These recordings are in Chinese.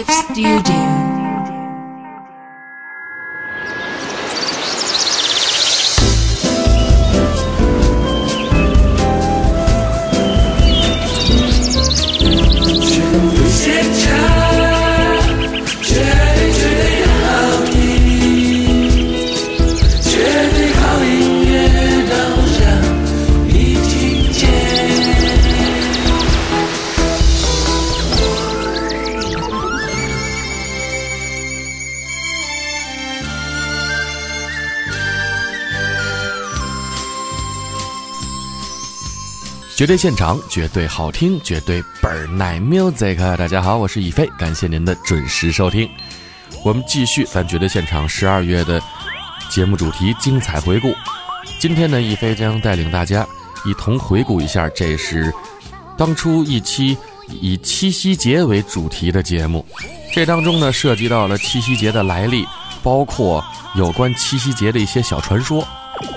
Live Studio. 绝对现场，绝对好听，绝对倍儿耐 music。大家好，我是一飞，感谢您的准时收听。我们继续咱绝对现场十二月的节目主题精彩回顾。今天呢，一飞将带领大家一同回顾一下，这是当初一期以七夕节为主题的节目。这当中呢，涉及到了七夕节的来历，包括有关七夕节的一些小传说。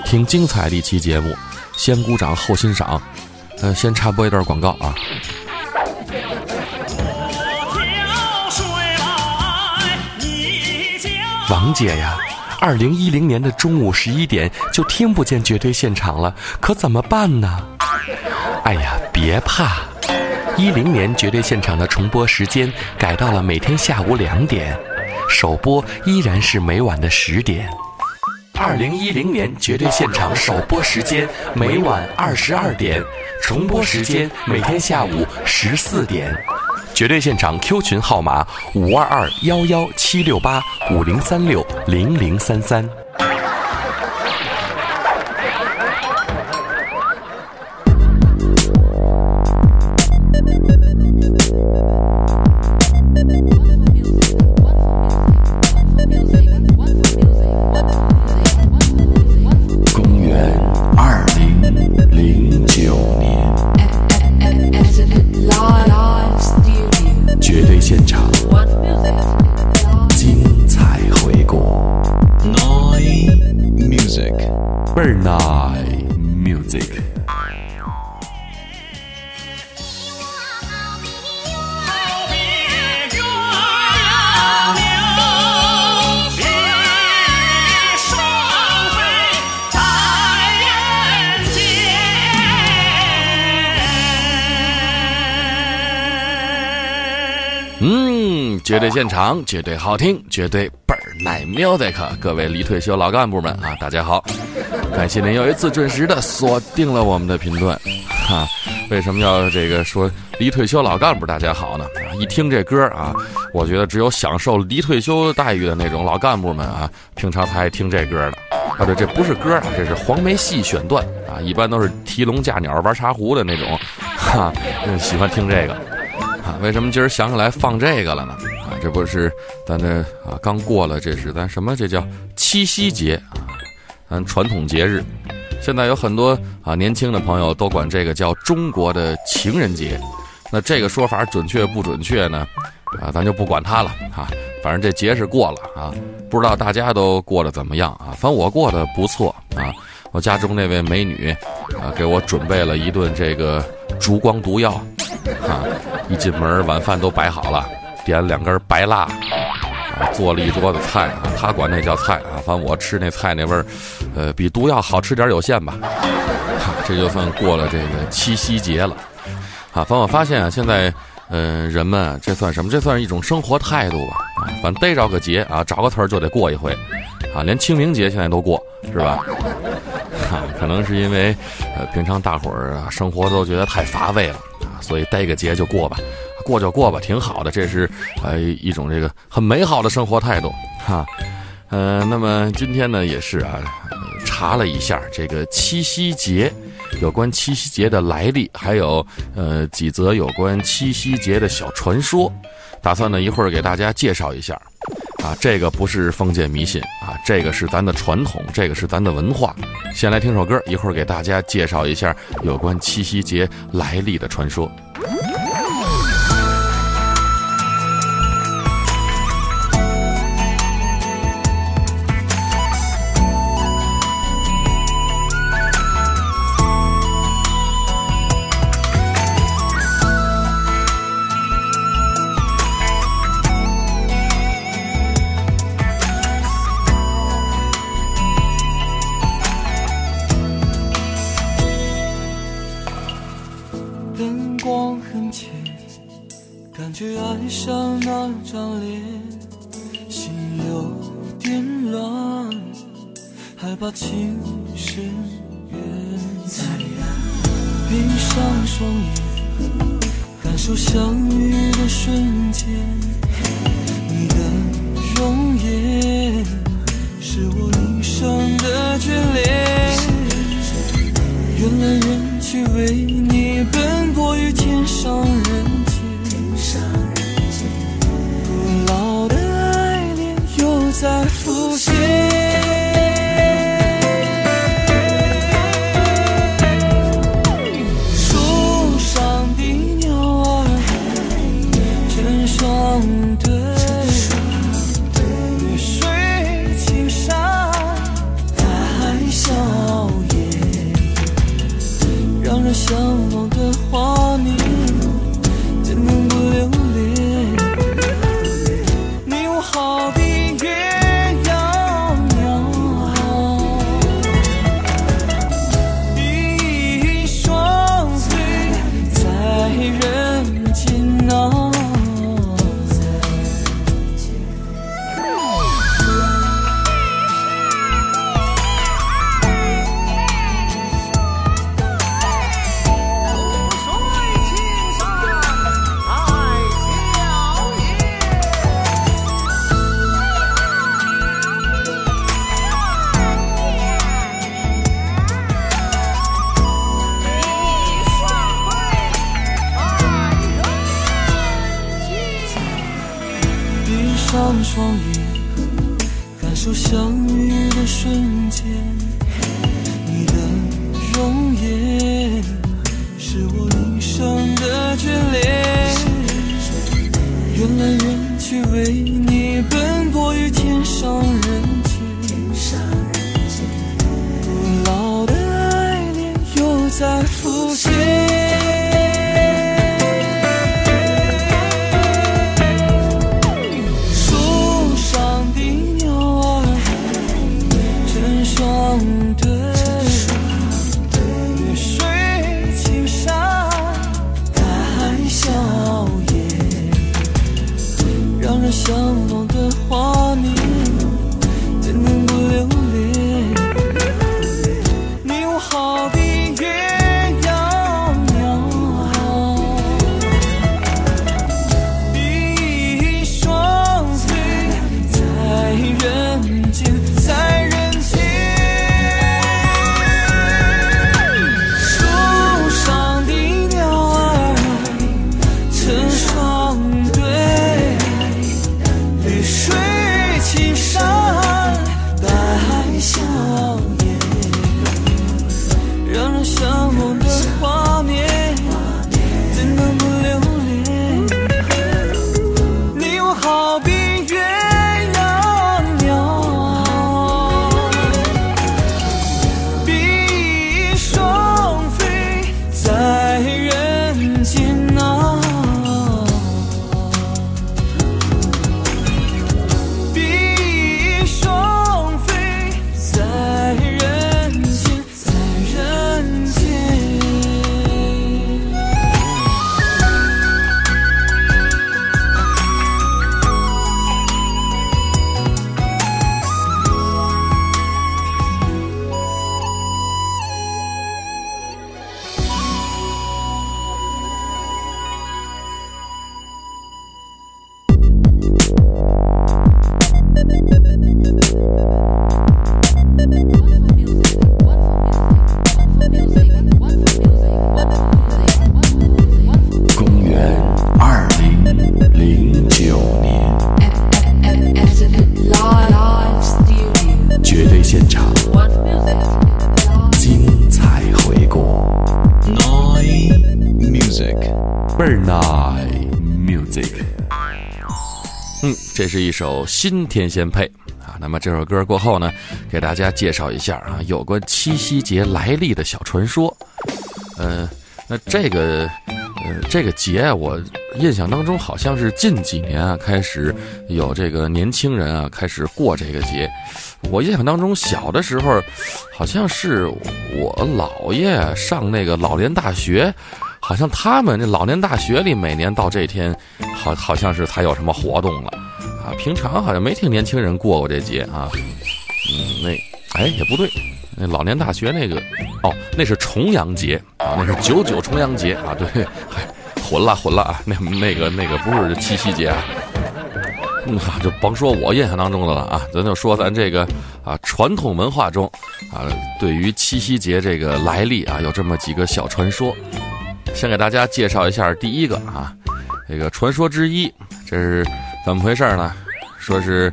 挺精彩的一期节目，先鼓掌后欣赏。呃，先插播一段广告啊。王姐呀，二零一零年的中午十一点就听不见绝对现场了，可怎么办呢？哎呀，别怕，一零年绝对现场的重播时间改到了每天下午两点，首播依然是每晚的十点。二零一零年绝对现场首播时间每晚二十二点，重播时间每天下午十四点。绝对现场 Q 群号码五二二幺幺七六八五零三六零零三三。现场，绝对好听，绝对倍儿耐 music。各位离退休老干部们啊，大家好！感谢您又一次准时的锁定了我们的频段，哈、为什么要这个说离退休老干部大家好呢？一听这歌啊，我觉得只有享受离退休待遇的那种老干部们啊，平常才爱听这歌的。啊，对，这不是歌啊，这是黄梅戏选段啊，一般都是提笼架鸟、玩茶壶的那种，哈、嗯喜欢听这个。啊，为什么今儿想起来放这个了呢？这不是咱这啊刚过了，这是咱什么？这叫七夕节啊，咱传统节日。现在有很多啊年轻的朋友都管这个叫中国的情人节。那这个说法准确不准确呢？啊，咱就不管它了啊。反正这节是过了啊，不知道大家都过得怎么样啊？反正我过得不错啊。我家中那位美女啊，给我准备了一顿这个烛光毒药啊。一进门，晚饭都摆好了，点了两根白蜡，啊，做了一桌子菜啊。他管那叫菜啊，反正我吃那菜那味儿，呃，比毒药好吃点有限吧。哈，这就算过了这个七夕节了。啊，反正我发现啊，现在，呃，人们这算什么？这算是一种生活态度吧。啊，反正逮着个节啊，找个词儿就得过一回。啊，连清明节现在都过，是吧？哈、可能是因为，呃，平常大伙儿啊生活都觉得太乏味了啊，所以逮个节就过吧，过就过吧，挺好的，这是呃一种这个很美好的生活态度哈。呃，那么今天呢也是啊，查了一下这个七夕节，有关七夕节的来历，还有呃几则有关七夕节的小传说，打算呢一会儿给大家介绍一下。啊，这个不是封建迷信啊，这个是咱的传统，这个是咱的文化。先来听首歌，一会儿给大家介绍一下有关七夕节来历的传说。双眼，感受相遇的瞬间，你的容颜是我一生的眷恋。缘来缘去，为你奔波于天上人间，古老的爱恋又在浮现。远去，为你奔波于天上人间，古老的爱恋又在浮现。是一首新天仙配啊。那么这首歌过后呢，给大家介绍一下啊有关七夕节来历的小传说。呃，那这个呃这个节，我印象当中好像是近几年啊开始有这个年轻人啊开始过这个节。我印象当中小的时候，好像是我姥爷上那个老年大学。好像他们这老年大学里每年到这天，好好像是才有什么活动了，啊，平常好像没听年轻人过过这节啊。嗯，那哎也不对，那老年大学那个，哦，那是重阳节啊，那是九九重阳节啊，对，嗨，混了混了啊，那那个那个不是七夕节啊。嗯，就甭说我印象当中的了啊，咱就说咱这个啊传统文化中啊，对于七夕节这个来历啊，有这么几个小传说。先给大家介绍一下第一个啊，这个传说之一，这是怎么回事呢？说是，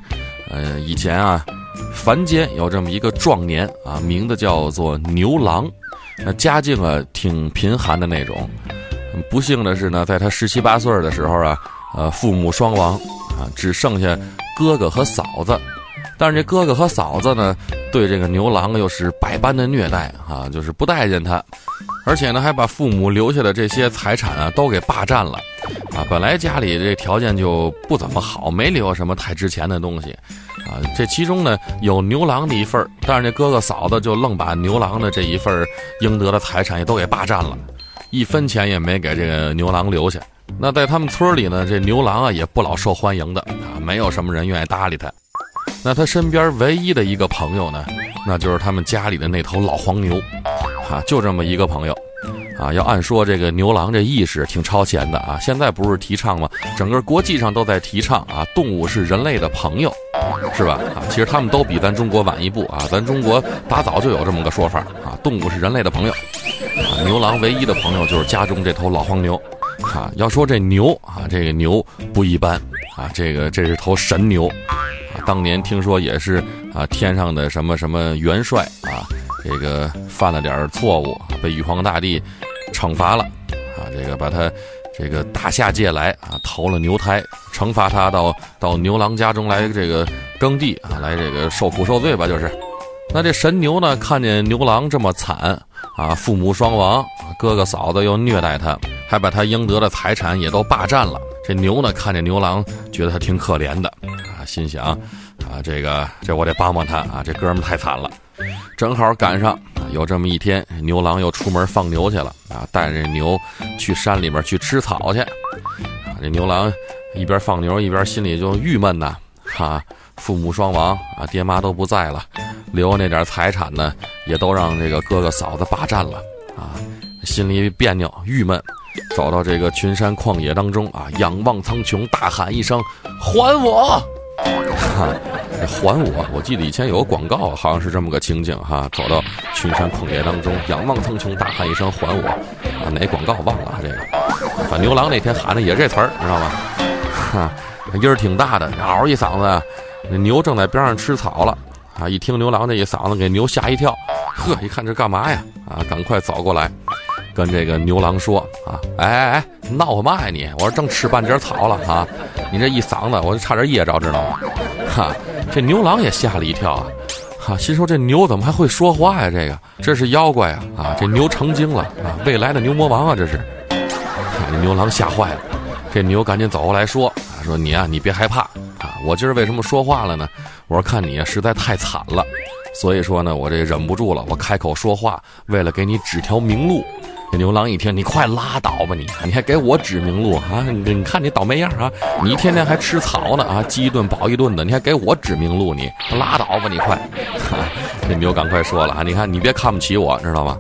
呃，以前啊，凡间有这么一个壮年啊，名字叫做牛郎，那家境啊挺贫寒的那种。不幸的是呢，在他十七八岁的时候啊，呃，父母双亡。啊，只剩下哥哥和嫂子，但是这哥哥和嫂子呢，对这个牛郎又是百般的虐待啊，就是不待见他，而且呢，还把父母留下的这些财产啊都给霸占了，啊，本来家里这条件就不怎么好，没留什么太值钱的东西，啊，这其中呢有牛郎的一份但是这哥哥嫂子就愣把牛郎的这一份应得的财产也都给霸占了，一分钱也没给这个牛郎留下。那在他们村里呢，这牛郎啊也不老受欢迎的啊，没有什么人愿意搭理他。那他身边唯一的一个朋友呢，那就是他们家里的那头老黄牛，啊，就这么一个朋友，啊，要按说这个牛郎这意识挺超前的啊，现在不是提倡吗？整个国际上都在提倡啊，动物是人类的朋友，是吧？啊，其实他们都比咱中国晚一步啊，咱中国打早就有这么个说法啊，动物是人类的朋友，啊，牛郎唯一的朋友就是家中这头老黄牛。啊，要说这牛啊，这个牛不一般啊，这个这是头神牛。当年听说也是啊，天上的什么什么元帅啊，这个犯了点错误，被玉皇大帝惩罚了啊。这个把他这个打下界来啊，投了牛胎，惩罚他到到牛郎家中来这个耕地啊，来这个受苦受罪吧，就是。那这神牛呢，看见牛郎这么惨啊，父母双亡，哥哥嫂子又虐待他。还把他应得的财产也都霸占了。这牛呢，看见牛郎，觉得他挺可怜的啊，心想啊，这个这我得帮帮他啊，这哥们太惨了。正好赶上有这么一天，牛郎又出门放牛去了啊，带着牛去山里面去吃草去。啊，这牛郎一边放牛一边心里就郁闷呐，哈，父母双亡啊，爹妈都不在了，留那点财产呢，也都让这个哥哥嫂子霸占了啊，心里别扭郁闷。走到这个群山旷野当中啊，仰望苍穹，大喊一声：“还我！” 哈，还我！我记得以前有个广告，好像是这么个情景哈。走到群山旷野当中，仰望苍穹，大喊一声：“还我！”啊，哪广告忘了？这个，反牛郎那天喊的也这词儿，知道吗？哈，音儿挺大的，嗷一嗓子，那牛正在边上吃草了啊！一听牛郎这一嗓子，给牛吓一跳，呵，一看这干嘛呀？啊，赶快走过来。跟这个牛郎说啊，哎哎哎，闹什么呀你？我说正吃半截草了哈，你这一嗓子，我就差点噎着，知道吗？哈，这牛郎也吓了一跳啊，哈，心说这牛怎么还会说话呀？这个这是妖怪啊！啊，这牛成精了啊，未来的牛魔王啊，这是。这牛郎吓坏了，这牛赶紧走过来说啊，说你啊，你别害怕啊，我今儿为什么说话了呢？我说看你啊，实在太惨了，所以说呢，我这忍不住了，我开口说话，为了给你指条明路。这牛郎一听，你快拉倒吧你！你还给我指明路啊？你看你倒霉样啊！你天天还吃草呢啊，饥一顿饱一顿的，你还给我指明路你？拉倒吧你快！这牛赶快说了啊，你看你别看不起我，知道吗？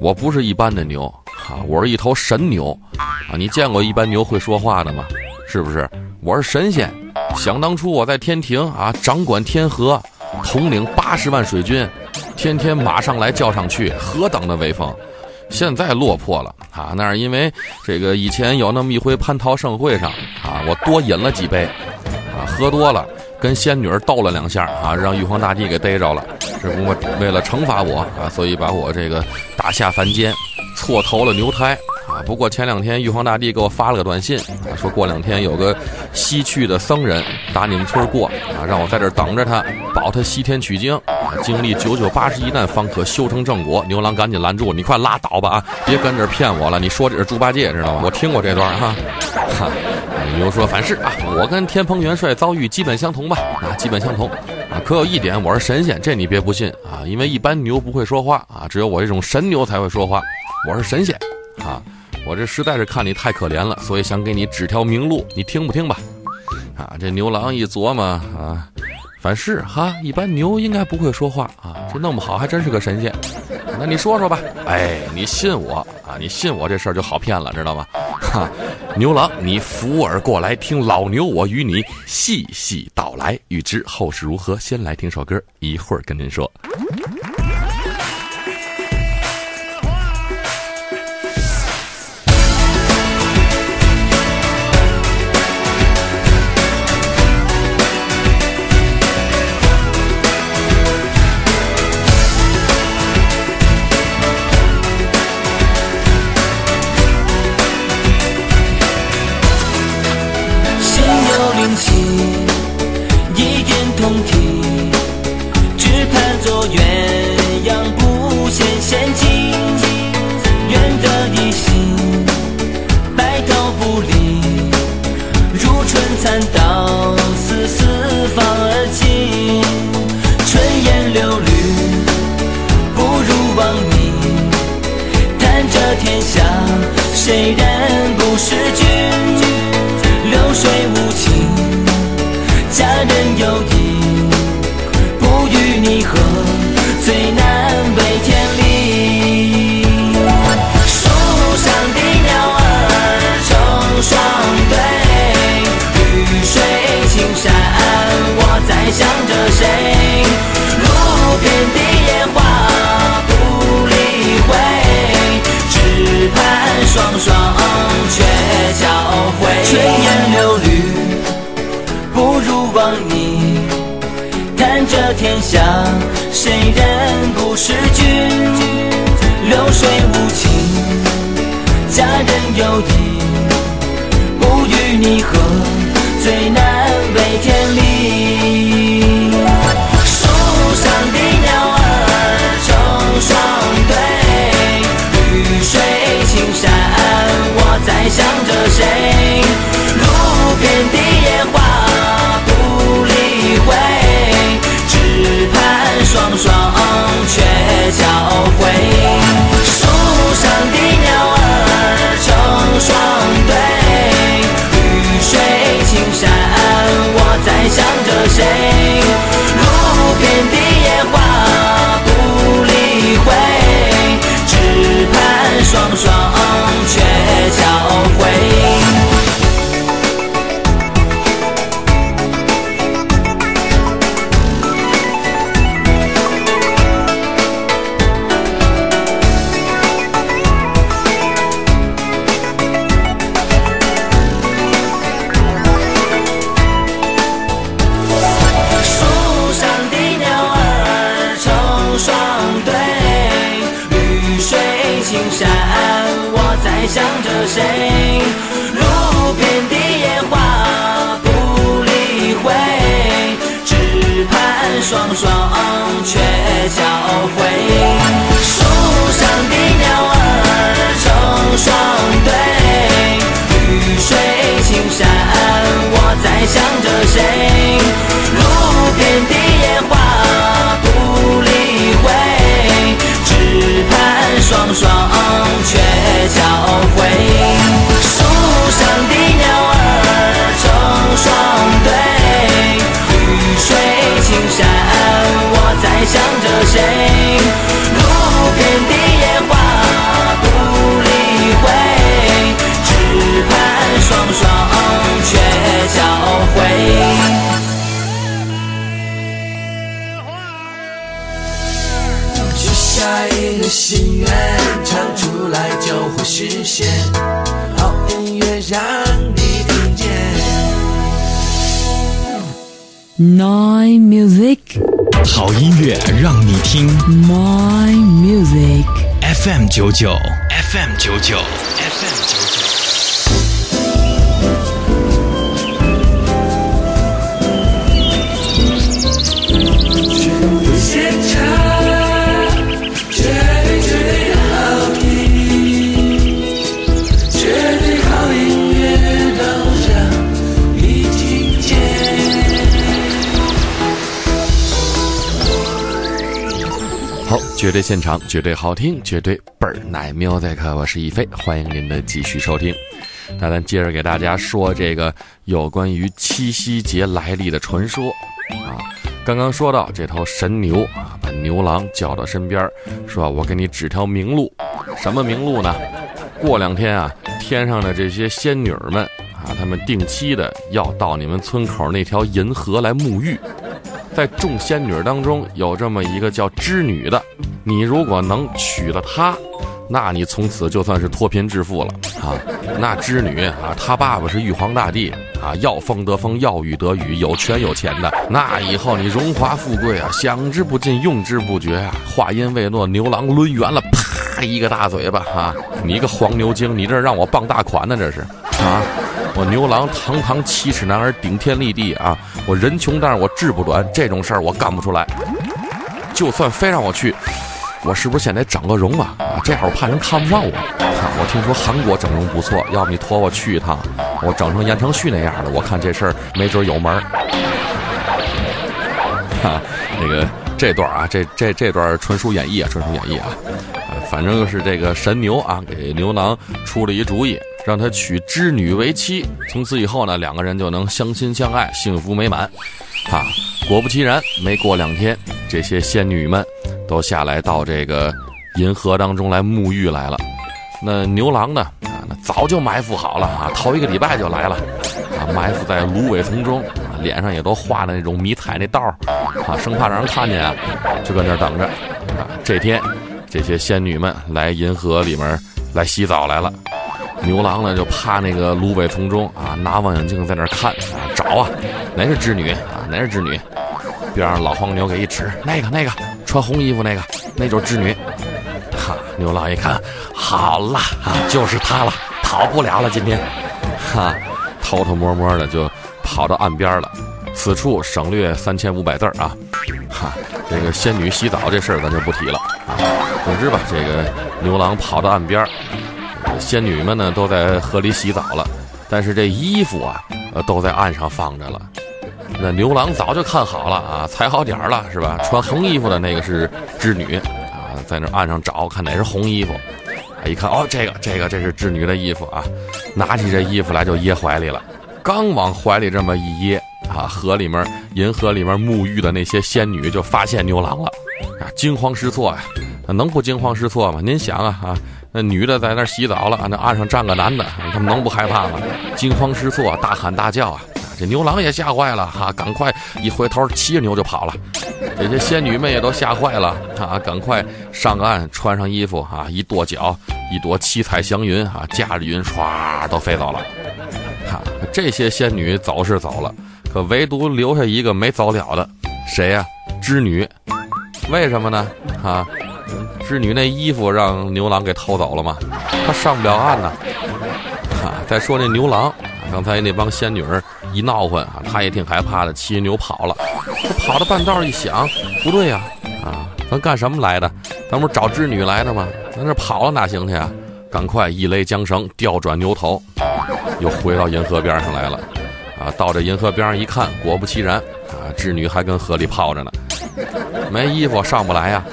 我不是一般的牛啊，我是一头神牛啊！你见过一般牛会说话的吗？是不是？我是神仙。想当初我在天庭啊，掌管天河，统领八十万水军，天天马上来叫上去，何等的威风！现在落魄了啊！那是因为这个以前有那么一回蟠桃盛会上啊，我多饮了几杯，啊，喝多了跟仙女斗了两下啊，让玉皇大帝给逮着了。这不为了惩罚我啊，所以把我这个打下凡间，错投了牛胎不过前两天玉皇大帝给我发了个短信啊，说过两天有个西去的僧人打你们村过啊，让我在这等着他，保他西天取经啊。经历九九八十一难方可修成正果。牛郎赶紧拦住，你快拉倒吧啊！别跟这儿骗我了。你说这是猪八戒知道吗？我听过这段哈。哈，牛说凡事啊，我跟天蓬元帅遭遇基本相同吧？啊，基本相同。啊，可有一点，我是神仙，这你别不信啊。因为一般牛不会说话啊，只有我这种神牛才会说话。我是神仙，啊，我这实在是看你太可怜了，所以想给你指条明路，你听不听吧？啊，这牛郎一琢磨啊，反是哈，一般牛应该不会说话啊，这弄不好还真是个神仙。那你说说吧，哎，你信我啊，你信我这事儿就好骗了，知道吗？哈，牛郎，你扶耳过来，听老牛我与你细细道来，欲知后事如何，先来听首歌，一会儿跟您说。天下，谁人不是炊。烟柳绿，不如忘你。看这天下，谁人不识君？流水无情，佳人有意，不与你合，谁？路边的野花不理会，只盼双双鹊桥会。树上的鸟儿成双对，绿水青山，我在想着谁？路边的野花想着谁？路边的野花不理会，只盼双双鹊桥会。树上的鸟儿成双对，绿水青山，我在想着谁？路边的心愿，唱出来就会实现。好音乐让你听见。Nine Music, 好音乐让你听 My Music，，FM 九九，FM 九九，FM 九九。绝对现场，绝对好听，绝对倍儿奶 music。我是一飞，欢迎您的继续收听。那咱接着给大家说这个有关于七夕节来历的传说啊。刚刚说到这头神牛啊，把牛郎叫到身边，说：“我给你指条明路。什么明路呢？过两天啊，天上的这些仙女们啊，她们定期的要到你们村口那条银河来沐浴。在众仙女当中，有这么一个叫织女的，你如果能娶了她，那你从此就算是脱贫致富了啊！那织女啊，她爸爸是玉皇大帝啊，要风得风，要雨得雨，有权有钱的。那以后你荣华富贵啊，享之不尽，用之不绝啊！话音未落，牛郎抡圆了，啪一个大嘴巴啊！你个黄牛精，你这让我傍大款呢？这是啊！我牛郎堂堂七尺男儿，顶天立地啊！我人穷，但是我志不短，这种事儿我干不出来。就算非让我去，我是不是先得整个容啊？啊，这会我怕人看不上我。啊，我听说韩国整容不错，要不你托我去一趟，我整成言承旭那样的，我看这事儿没准有门儿。哈，那个这段啊，这这这段纯属演绎啊，纯属演绎啊。反正就是这个神牛啊，给牛郎出了一主意，让他娶织女为妻。从此以后呢，两个人就能相亲相爱，幸福美满。啊，果不其然，没过两天，这些仙女们都下来到这个银河当中来沐浴来了。那牛郎呢？啊，那早就埋伏好了啊，头一个礼拜就来了，啊，埋伏在芦苇丛中，啊，脸上也都画的那种迷彩那道儿，啊，生怕让人看见啊，就搁那儿等着。啊，这天，这些仙女们来银河里面来洗澡来了。牛郎呢就趴那个芦苇丛中啊，拿望远镜在那儿看啊，找啊，哪是织女啊，哪是织女？边上老黄牛给一指，那个那个穿红衣服那个，那就是织女。哈，牛郎一看，好了啊，就是她了，跑不了了，今天，哈，偷偷摸摸的就跑到岸边了。此处省略三千五百字儿啊，哈，这个仙女洗澡这事儿咱就不提了啊。总之吧，这个牛郎跑到岸边。仙女们呢都在河里洗澡了，但是这衣服啊，呃，都在岸上放着了。那牛郎早就看好了啊，踩好点儿了是吧？穿红衣服的那个是织女啊，在那岸上找看哪是红衣服，啊，一看哦，这个这个这是织女的衣服啊，拿起这衣服来就掖怀里了。刚往怀里这么一掖啊，河里面银河里面沐浴的那些仙女就发现牛郎了，啊，惊慌失措呀，能不惊慌失措吗？您想啊啊。那女的在那洗澡了，那岸上站个男的，他们能不害怕吗？惊慌失措，大喊大叫啊！这牛郎也吓坏了，哈，赶快一回头，骑着牛就跑了。这些仙女们也都吓坏了，啊，赶快上岸，穿上衣服，啊，一跺脚，一朵七彩祥云，啊，驾着云唰都飞走了。哈，这些仙女走是走了，可唯独留下一个没走了的，谁呀？织女。为什么呢？啊？织女那衣服让牛郎给偷走了吗？他上不了岸呢。啊，再说那牛郎，刚才那帮仙女儿一闹混啊，他也挺害怕的，骑牛跑了。他跑到半道一想，不对呀，啊，咱干什么来的？咱不是找织女来的吗？咱这跑了哪行去啊？赶快一勒缰绳，调转牛头，又回到银河边上来了。啊，到这银河边上一看，果不其然，啊，织女还跟河里泡着呢，没衣服上不来呀。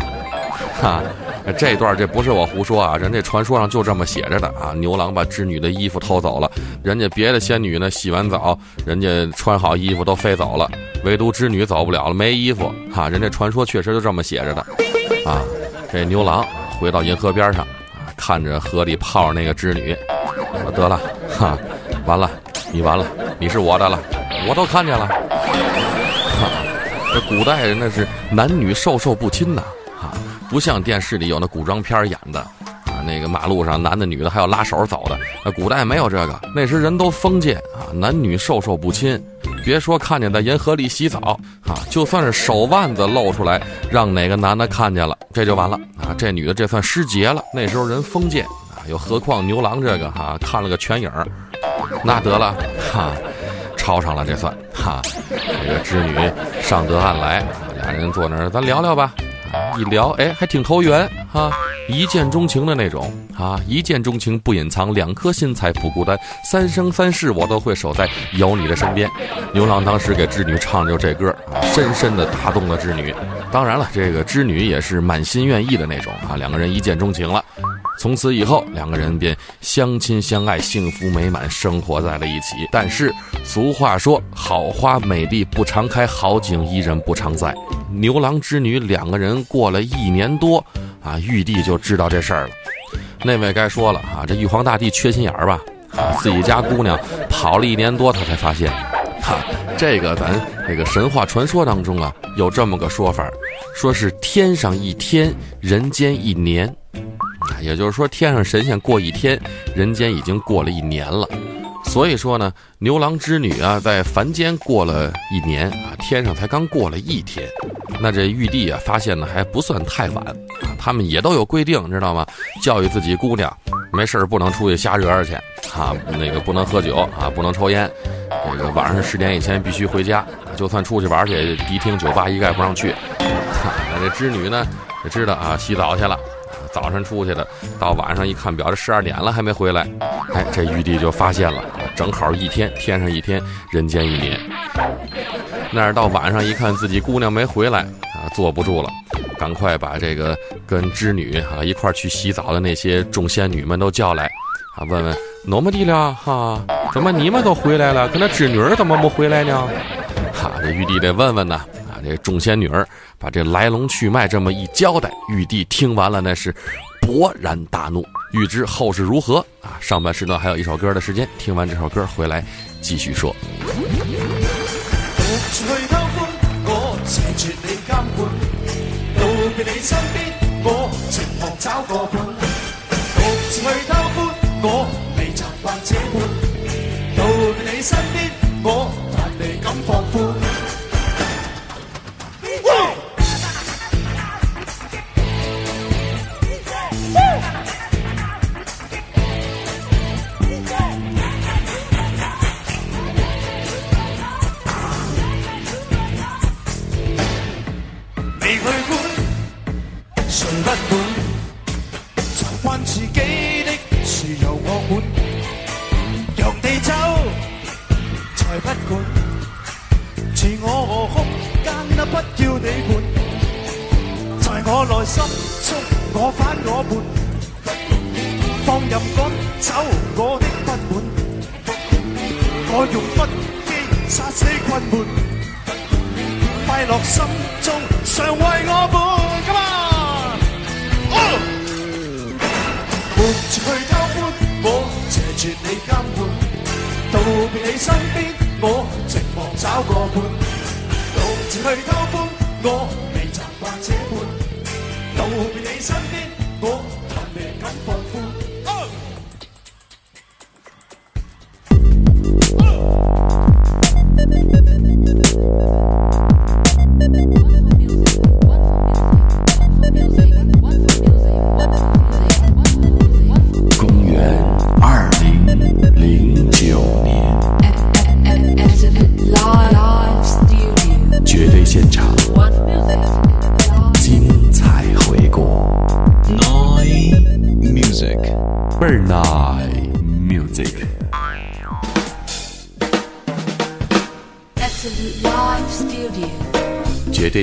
哈，这段这不是我胡说啊，人家传说上就这么写着的啊。牛郎把织女的衣服偷走了，人家别的仙女呢洗完澡，人家穿好衣服都飞走了，唯独织女走不了了，没衣服。哈，人家传说确实就这么写着的，啊，这牛郎回到银河边上，啊，看着河里泡着那个织女，得了，哈，完了，你完了，你是我的了，我都看见了。哈，这古代人那是男女授受不亲呐。不像电视里有那古装片演的，啊，那个马路上男的女的还要拉手走的。那古代没有这个，那时人都封建啊，男女授受不亲。别说看见在银河里洗澡啊，就算是手腕子露出来，让哪个男的看见了，这就完了啊，这女的这算失节了。那时候人封建啊，又何况牛郎这个哈看了个全影，那得了哈，抄上了这算哈。这个织女上得岸来，俩人坐那儿，咱聊聊吧。一聊，哎，还挺投缘哈、一见钟情的那种啊，一见钟情不隐藏，两颗心才不孤单，三生三世我都会守在有你的身边。牛郎当时给织女唱的就这歌啊，深深的打动了织女。当然了，这个织女也是满心愿意的那种啊，两个人一见钟情了。从此以后，两个人便相亲相爱，幸福美满，生活在了一起。但是俗话说，好花美丽不常开，好景伊人不常在。牛郎织女两个人过了一年多，啊，玉帝就知道这事儿了。那位该说了啊，这玉皇大帝缺心眼儿吧？啊，自己家姑娘跑了一年多，他才发现，哈、这个咱这个神话传说当中啊，有这么个说法，说是天上一天，人间一年。也就是说，天上神仙过一天，人间已经过了一年了。所以说呢，牛郎织女啊，在凡间过了一年啊，天上才刚过了一天。那这玉帝啊，发现呢还不算太晚啊。他们也都有规定，知道吗？教育自己姑娘，没事儿不能出去瞎惹去啊，那个不能喝酒啊，不能抽烟。这个晚上十点以前必须回家，就算出去玩去，迪厅、酒吧一概不让去。那这织女呢，也知道啊，洗澡去了。早晨出去的，到晚上一看表，这十二点了还没回来，哎，这玉帝就发现了，正好一天，天上一天，人间一年。那儿到晚上一看自己姑娘没回来啊，坐不住了，赶快把这个跟织女啊一块儿去洗澡的那些众仙女们都叫来，啊，问问哪么地了哈？怎么你们都回来了，可那织女儿怎么没回来呢？哈，这玉帝得问问呐。啊，这众仙女儿把这来龙去脉这么一交代，玉帝听完了那是勃然大怒。欲知后事如何啊？上半时段还有一首歌的时间，听完这首歌回来继续说。獨自去偷歡，我未。去管，誰不管？就關自己的事由我管，讓地走才不管。自我和空間啊，不要你管，在我內心中我反我叛，放任趕走我的不滿，我用不羈殺死困悶。快樂心中常为我伴，Come on！瞞住去偷歡，我謝絕你監管。道别你身边，我寂寞找个伴。独自去偷欢，我未習慣這般。道别你身边，我還未敢放宽。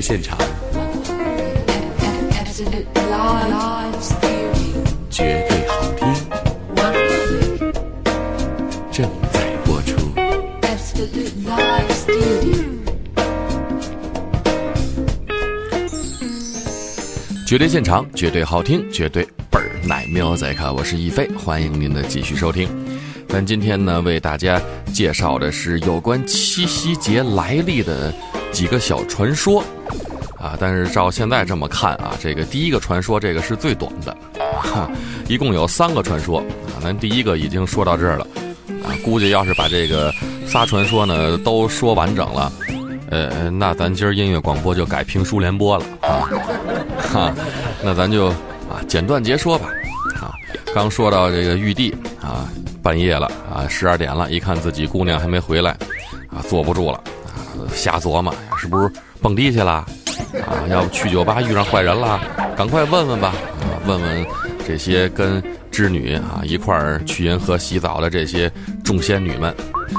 现场。绝对好听正在播出绝对现场绝对好听绝对倍儿奶喵仔看我是一飞欢迎您的继续收听。咱今天呢为大家介绍的是有关七夕节来历的几个小传说啊。但是照现在这么看啊，这个第一个传说这个是最短的，哈，一共有三个传说啊。咱第一个已经说到这儿了啊，估计要是把这个仨传说呢都说完整了，呃，那咱今儿音乐广播就改评书联播了啊。哈，那咱就啊简短截说吧。啊，刚说到这个玉帝啊，半夜了啊，十二点了，一看自己姑娘还没回来，啊，坐不住了，瞎琢磨是不是蹦迪去了啊，要不去酒吧遇上坏人了，赶快问问吧，问问这些跟织女啊一块儿去银河洗澡的这些众仙女们，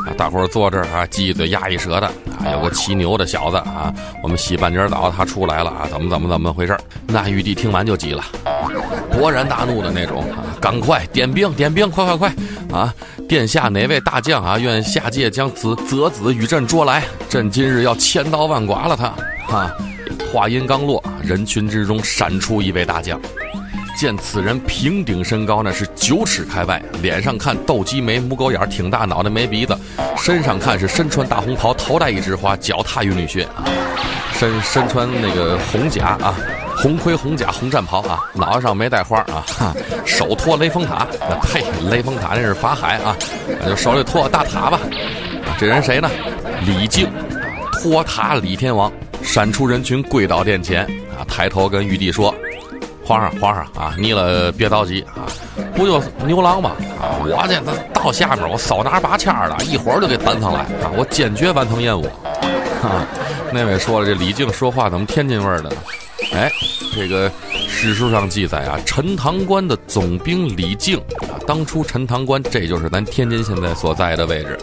啊，大伙儿坐这儿啊，鸡一嘴鸭一舌的，啊，有个骑牛的小子啊，我们洗半截澡他出来了啊，怎么怎么怎么回事那玉帝听完就急了。勃然大怒的那种啊！赶快点兵，点兵，快快快！啊，殿下哪位大将啊，愿下界将此泽子与朕捉来？朕今日要千刀万剐了他！哈！话音刚落，人群之中闪出一位大将。见此人平顶身高呢是九尺开外，脸上看斗鸡眉、母狗眼，挺大脑袋没鼻子，身上看是身穿大红袍，头戴一枝花，脚踏玉女靴啊，身身穿那个红甲啊。红盔红甲红战袍啊，脑袋上没带花啊，哈，手托雷峰塔，那呸，雷峰塔那是法海啊，那就手里托个大塔吧。这人谁呢？李靖，托塔李天王，闪出人群，跪倒殿前啊，抬头跟玉帝说：“皇上，皇上啊，你了别着急啊，不就牛郎吗？啊，我这到下面我手拿把掐的，一会儿就给搬上来啊，我坚决完成任务。”哈，那位说了，这李靖说话怎么天津味儿的呢？哎，这个史书上记载啊，陈塘关的总兵李靖啊，当初陈塘关这就是咱天津现在所在的位置，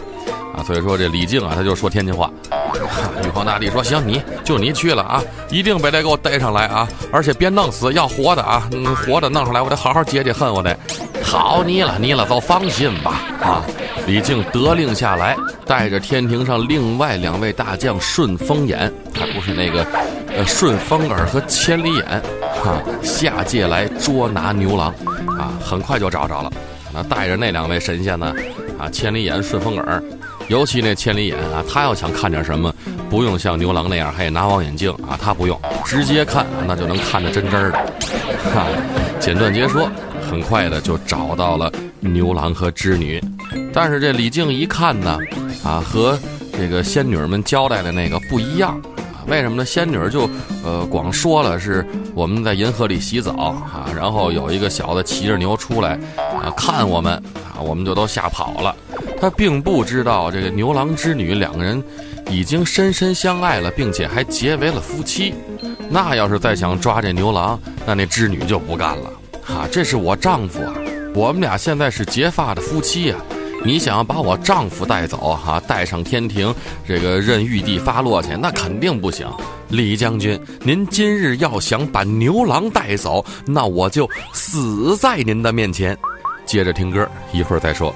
啊，所以说这李靖啊，他就说天津话。玉皇大帝说：“行，你就你去了啊，一定别得给我逮上来啊，而且别弄死，要活的啊，活的弄上来，我得好好解解恨，我得。好你了，你了，都放心吧。”啊，李靖得令下来，带着天庭上另外两位大将顺风眼，还不是那个。呃，顺风耳和千里眼，哈，下界来捉拿牛郎，啊，很快就找着了。那带着那两位神仙呢，啊，千里眼、顺风耳，尤其那千里眼啊，他要想看点什么，不用像牛郎那样还得拿望远镜啊，他不用，直接看，那就能看得真真的。哈，简短截说，很快的就找到了牛郎和织女，但是这李靖一看呢，啊，和这个仙女们交代的那个不一样。为什么呢？仙女就，呃，光说了是我们在银河里洗澡啊，然后有一个小的骑着牛出来，啊，看我们啊，我们就都吓跑了。他并不知道这个牛郎织女两个人已经深深相爱了，并且还结为了夫妻。那要是再想抓这牛郎，那那织女就不干了。哈，这是我丈夫啊，我们俩现在是结发的夫妻呀。你想要把我丈夫带走哈，带上天庭，这个任玉帝发落去，那肯定不行。李将军，您今日要想把牛郎带走，那我就死在您的面前。接着听歌，一会儿再说。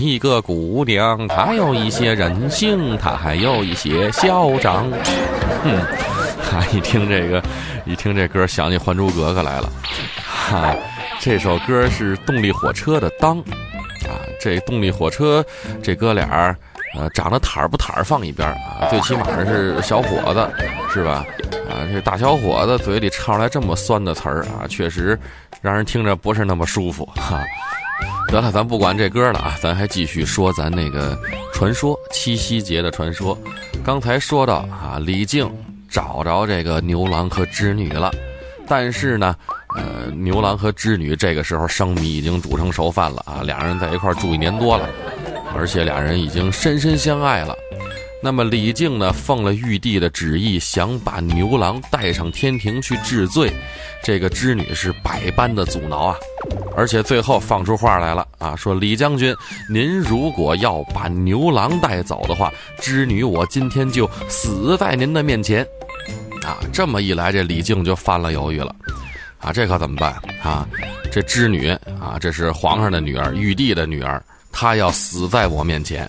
一个姑娘，她有一些任性，她还有一些嚣张。哼，哈，一听这个，一听这歌，想起《还珠格格》来了。哈，这首歌是动力火车的《当》啊，这动力火车这哥俩儿，呃，长得坦儿不坦儿放一边啊，最起码是小伙子，是吧？啊，这大小伙子嘴里唱出来这么酸的词儿啊，确实让人听着不是那么舒服哈。得了，咱不管这歌了啊，咱还继续说咱那个传说七夕节的传说。刚才说到啊，李靖找着这个牛郎和织女了，但是呢，呃，牛郎和织女这个时候生米已经煮成熟饭了啊，俩人在一块住一年多了，而且俩人已经深深相爱了。那么李靖呢，奉了玉帝的旨意，想把牛郎带上天庭去治罪，这个织女是百般的阻挠啊，而且最后放出话来了啊，说李将军，您如果要把牛郎带走的话，织女我今天就死在您的面前，啊，这么一来，这李靖就犯了犹豫了，啊，这可怎么办啊？这织女啊，这是皇上的女儿，玉帝的女儿，她要死在我面前。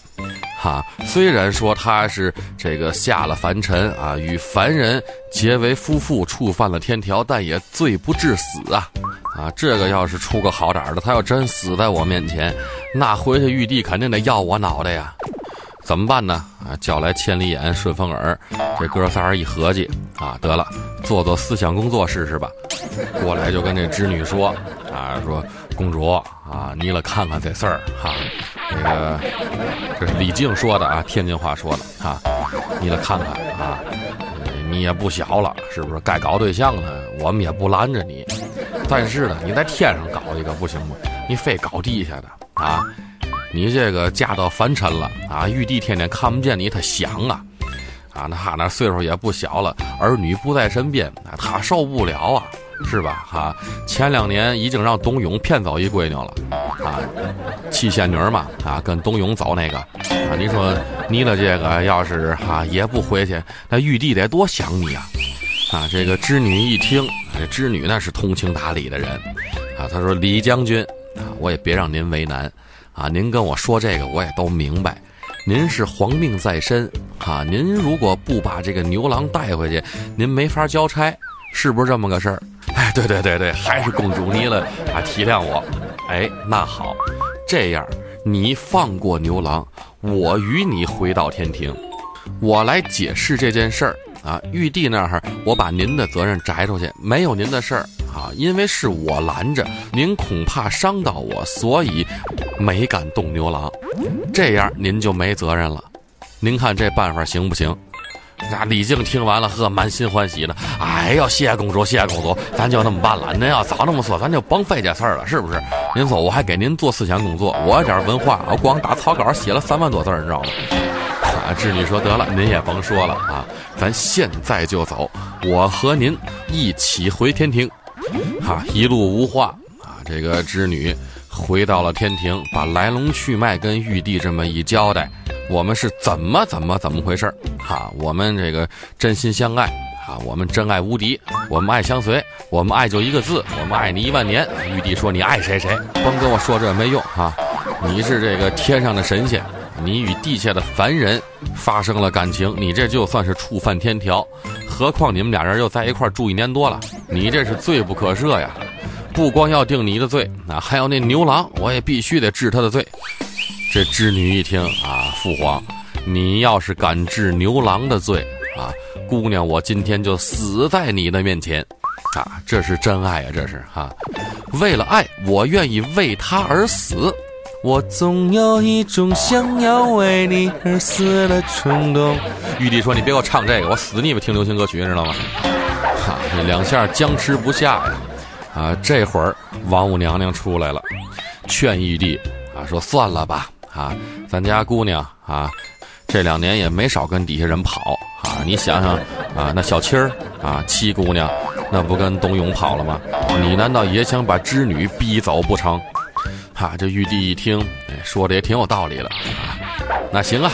哈，虽然说他是这个下了凡尘啊，与凡人结为夫妇，触犯了天条，但也罪不至死啊！啊，这个要是出个好点的，他要真死在我面前，那回去玉帝肯定得要我脑袋呀！怎么办呢？啊，叫来千里眼、顺风耳，这哥仨一合计，啊，得了，做做思想工作试试吧。过来就跟这织女说，啊，说公主啊，你来看看这事儿哈，那个这是李靖说的啊，天津话说的哈，你来看看啊，你也不小了，是不是该搞对象了？我们也不拦着你，但是呢，你在天上搞一个不行吗？你非搞地下的啊？你这个嫁到凡尘了啊，玉帝天天看不见你，他想啊，啊，那他那岁数也不小了，儿女不在身边，他受不了啊，是吧？哈、前两年已经让董永骗走一闺女了，啊，七仙女嘛，啊，跟董永走那个，啊，你说你的这个要是哈、也不回去，那玉帝得多想你啊！啊，这个织女一听，织女那是通情达理的人，啊，她说李将军，啊，我也别让您为难。啊，您跟我说这个我也都明白，您是皇命在身啊，您如果不把这个牛郎带回去，您没法交差，是不是这么个事儿？哎，对对对对，还是公主你了啊，体谅我。哎，那好，这样你放过牛郎，我与你回到天庭，我来解释这件事儿啊。玉帝那儿，我把您的责任摘出去，没有您的事儿啊，因为是我拦着您，恐怕伤到我，所以没敢动牛郎。这样您就没责任了。您看这办法行不行？那李靖听完了，呵，满心欢喜的。哎呦，谢谢公主，谢谢公主，咱就那么办了。您要早那么说，咱就甭费这事儿了，是不是？您说我还给您做思想工作，我有点文化，我光打草稿写了三万多字，你知道吗？啊，织女说得了，您也甭说了啊，咱现在就走，我和您一起回天庭。哈，一路无话啊，这个织女回到了天庭，把来龙去脉跟玉帝这么一交代。我们是怎么怎么怎么回事儿？哈，我们这个真心相爱啊，我们真爱无敌，我们爱相随，我们爱就一个字，我们爱你一万年。玉帝说：“你爱谁谁，甭跟我说这没用哈，你是这个天上的神仙，你与地下的凡人发生了感情，你这就算是触犯天条，何况你们俩人又在一块儿住一年多了，你这是罪不可赦呀！不光要定你的罪，啊，还有那牛郎，我也必须得治他的罪。”这织女一听啊，父皇，你要是敢治牛郎的罪啊，姑娘我今天就死在你的面前，啊，这是真爱啊，这是哈，为了爱，我愿意为他而死，我总有一种想要为你而死的冲动。玉帝说：“你别给我唱这个，我死你们听流行歌曲，知道吗？”哈，这两下僵持不下呀，这会儿王母娘娘出来了，劝玉帝啊，说算了吧。啊，咱家姑娘啊，这两年也没少跟底下人跑啊。你想想啊，那小七儿啊，七姑娘，那不跟董永跑了吗？你难道也想把织女逼走不成？哈，这玉帝一听，说的也挺有道理了啊。那行啊，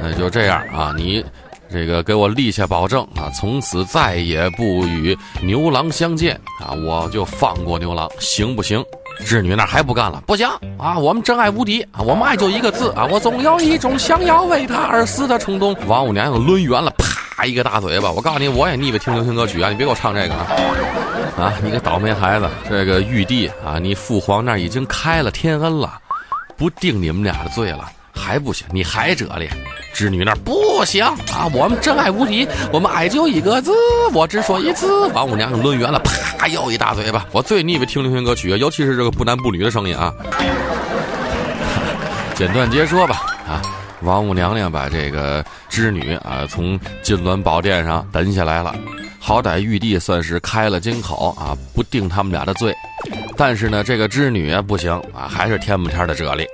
那就这样啊，你这个给我立下保证啊，从此再也不与牛郎相见啊，我就放过牛郎，行不行？织女那还不干了，不行啊！我们真爱无敌啊！我们爱就一个字啊！我总有一种想要为他而死的冲动。王母娘娘抡圆了，啪一个大嘴巴！我告诉你，我也腻歪听流行歌曲啊！你别给我唱这个啊！啊，你个倒霉孩子！这个玉帝啊，你父皇那已经开了天恩了，不定你们俩的罪了，还不行？你还折咧？织女那不行啊！我们真爱无敌，我们爱就一个字，我只说一次。王母娘娘抡圆了，啪又一大嘴巴。我最腻歪听流行歌曲，尤其是这个不男不女的声音啊。简短截说吧啊！王母娘娘把这个织女啊从金銮宝殿上蹬下来了，好歹玉帝算是开了金口啊，不定他们俩的罪。但是呢，这个织女不行啊，还是天不天的这里。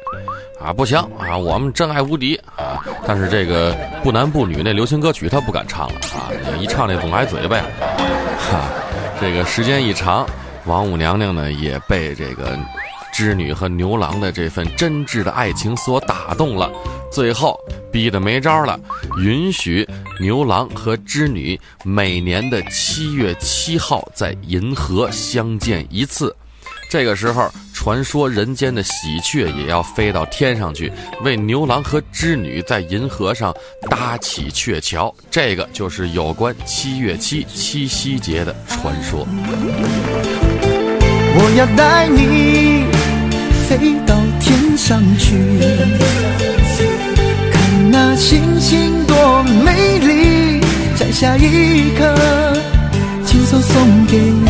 啊，不行啊！我们真爱无敌啊！但是这个不男不女那流行歌曲他不敢唱了啊！一唱那总挨嘴巴呀！哈，这个时间一长，王母娘娘呢也被这个织女和牛郎的这份真挚的爱情所打动了，最后逼得没招了，允许牛郎和织女每年的七月七号在银河相见一次。这个时候，传说人间的喜鹊也要飞到天上去，为牛郎和织女在银河上搭起鹊桥。这个就是有关七月七七夕节的传说。我要带你飞到天上去，看那星星多美丽，摘下一颗，亲手送给你。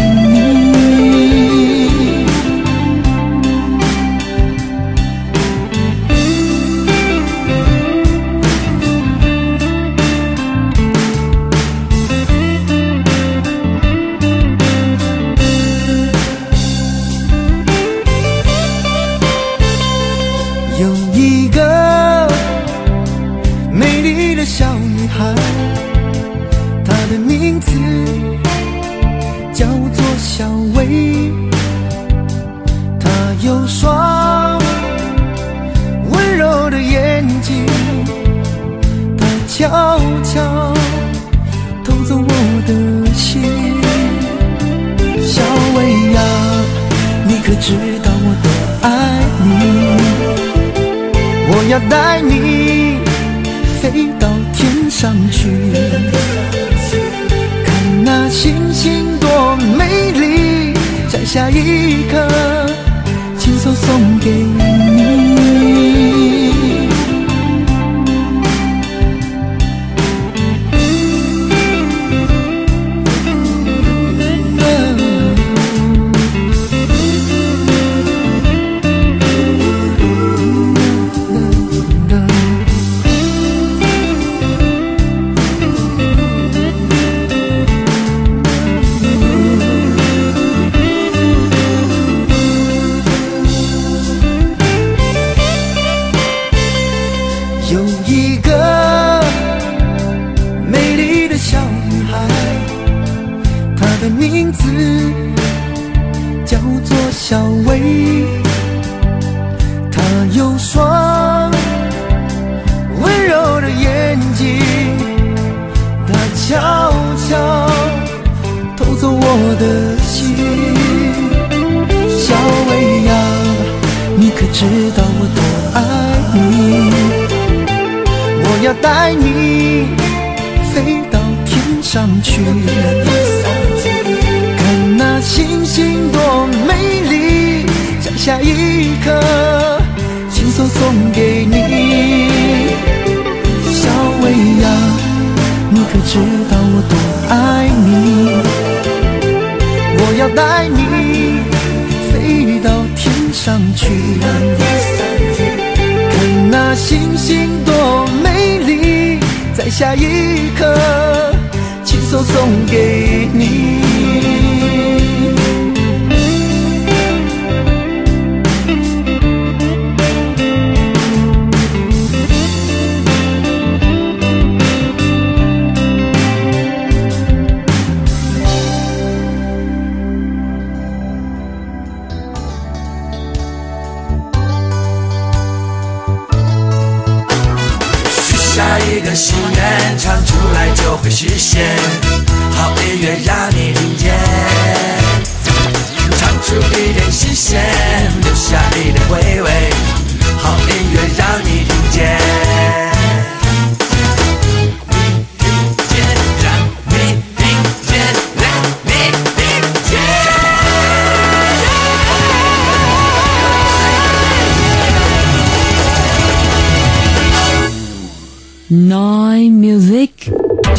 自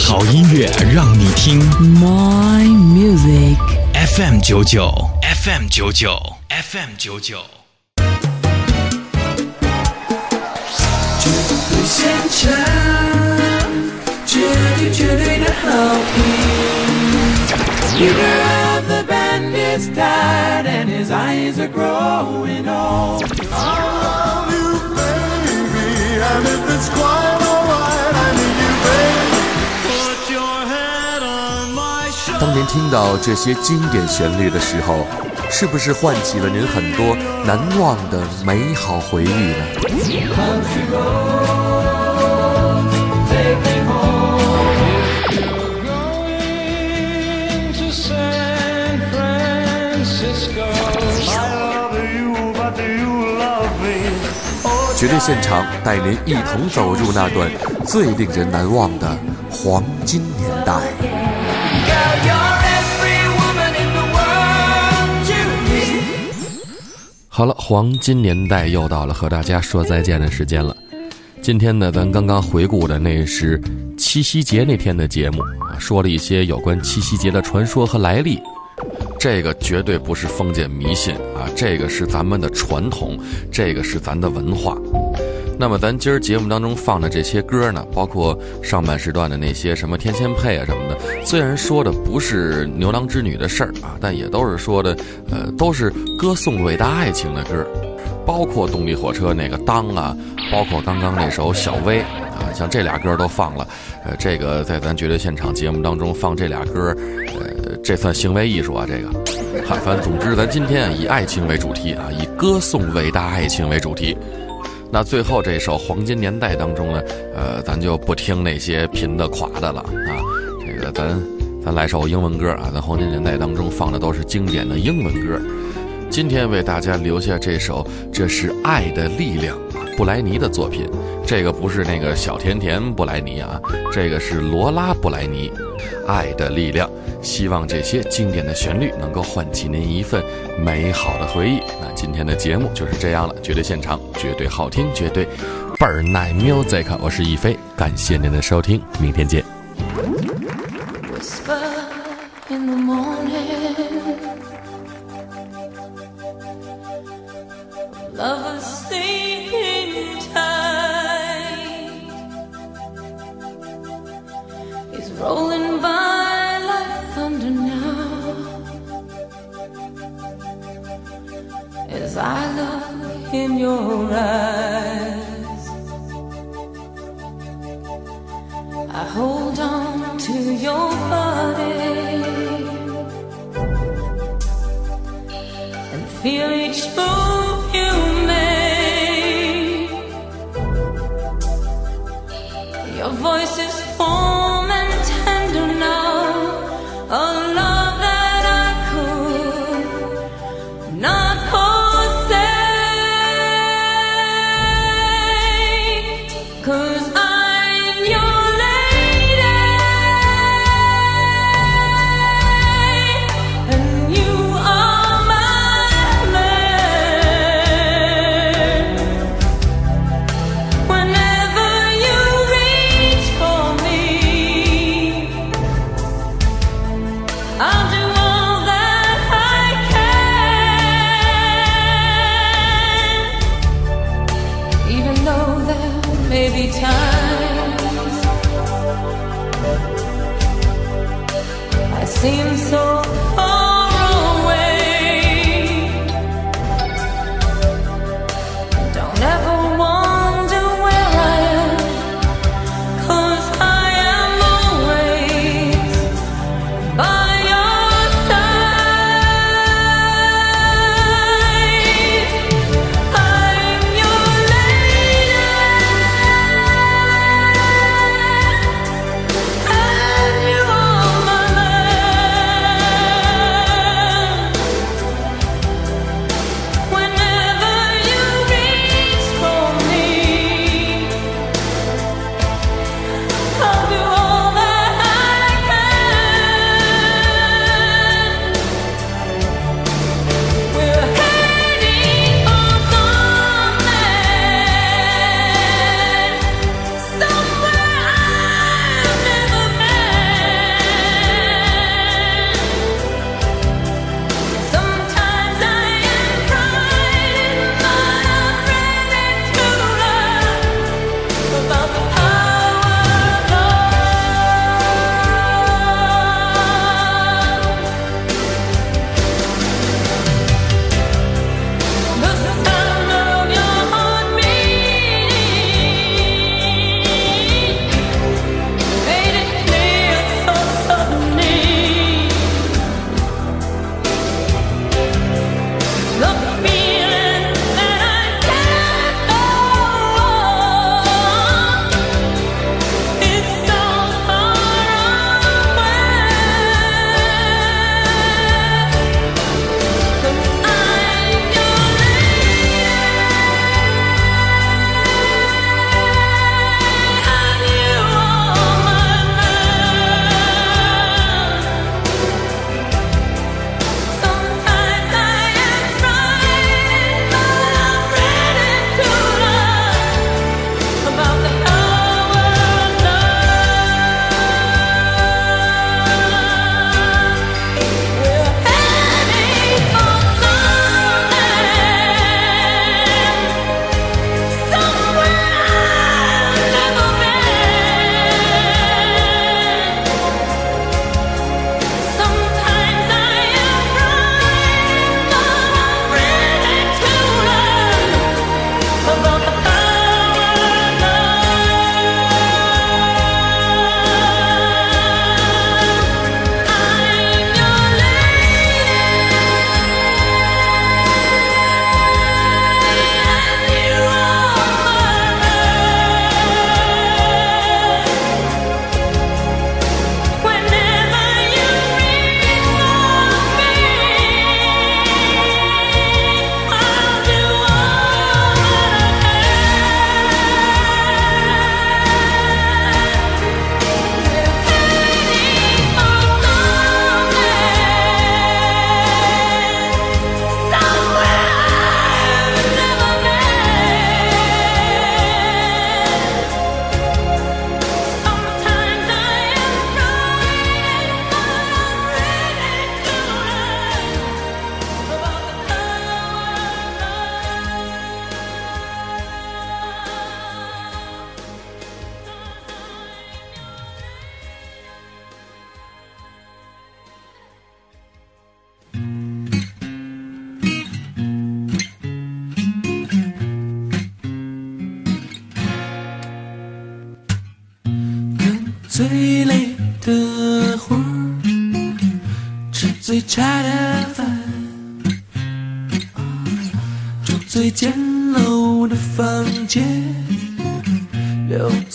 好音乐让你听 Nine Music, FM 九九 FM 九九 FM 九九。绝对现场，绝对绝对的好评。Leader of the band is tired and his eyes are growing old. 当您听到这些经典旋律的时候，是不是唤起了您很多难忘的美好回忆呢？绝对现场带您一同走入那段最令人难忘的黄金年代。好了，黄金年代又到了和大家说再见的时间了。今天呢，咱刚刚回顾的那是七夕节那天的节目啊，说了一些有关七夕节的传说和来历。这个绝对不是封建迷信啊，这个是咱们的传统，这个是咱的文化。那么咱今儿节目当中放的这些歌呢，包括上半时段的那些什么天仙配啊什么的，虽然说的不是牛郎织女的事儿啊，但也都是说的，呃，都是歌颂伟大爱情的歌，包括动力火车那个当啊，包括刚刚那首小薇啊，像这俩歌都放了，呃，这个在咱绝对现场节目当中放这俩歌，呃，这算行为艺术啊，这个。反正总之，咱今天以爱情为主题啊，以歌颂伟大爱情为主题。那最后这首《黄金年代》当中呢，呃，咱就不听那些贫的垮的了啊，这个咱咱来首英文歌啊，在《黄金年代》当中放的都是经典的英文歌。今天为大家留下这首，这是《爱的力量》，布莱尼的作品。这个不是那个小甜甜布莱尼啊，这个是罗拉布莱尼，《爱的力量》。希望这些经典的旋律能够唤起您一份美好的回忆。那今天的节目就是这样了，绝对现场，绝对好听，绝对倍儿耐 music。我是一飞，感谢您的收听，明天见。rolling by like thunder now. As I look in your eyes, I hold on to your body and feel each move you Cause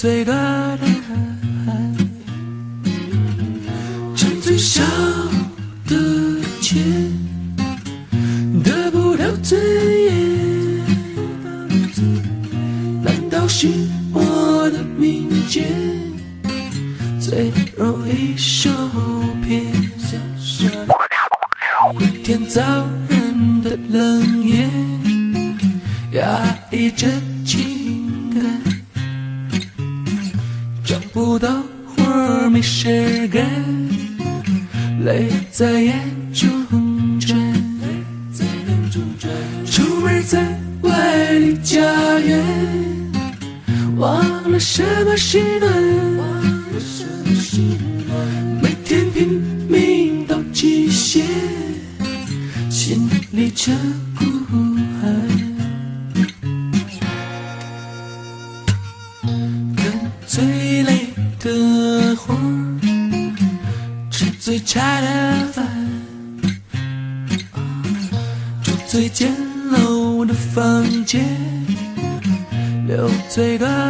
最大。什么是暖什么每天拼命到极限心里却苦寒干最累的活吃最差的饭住最简陋的房间留最短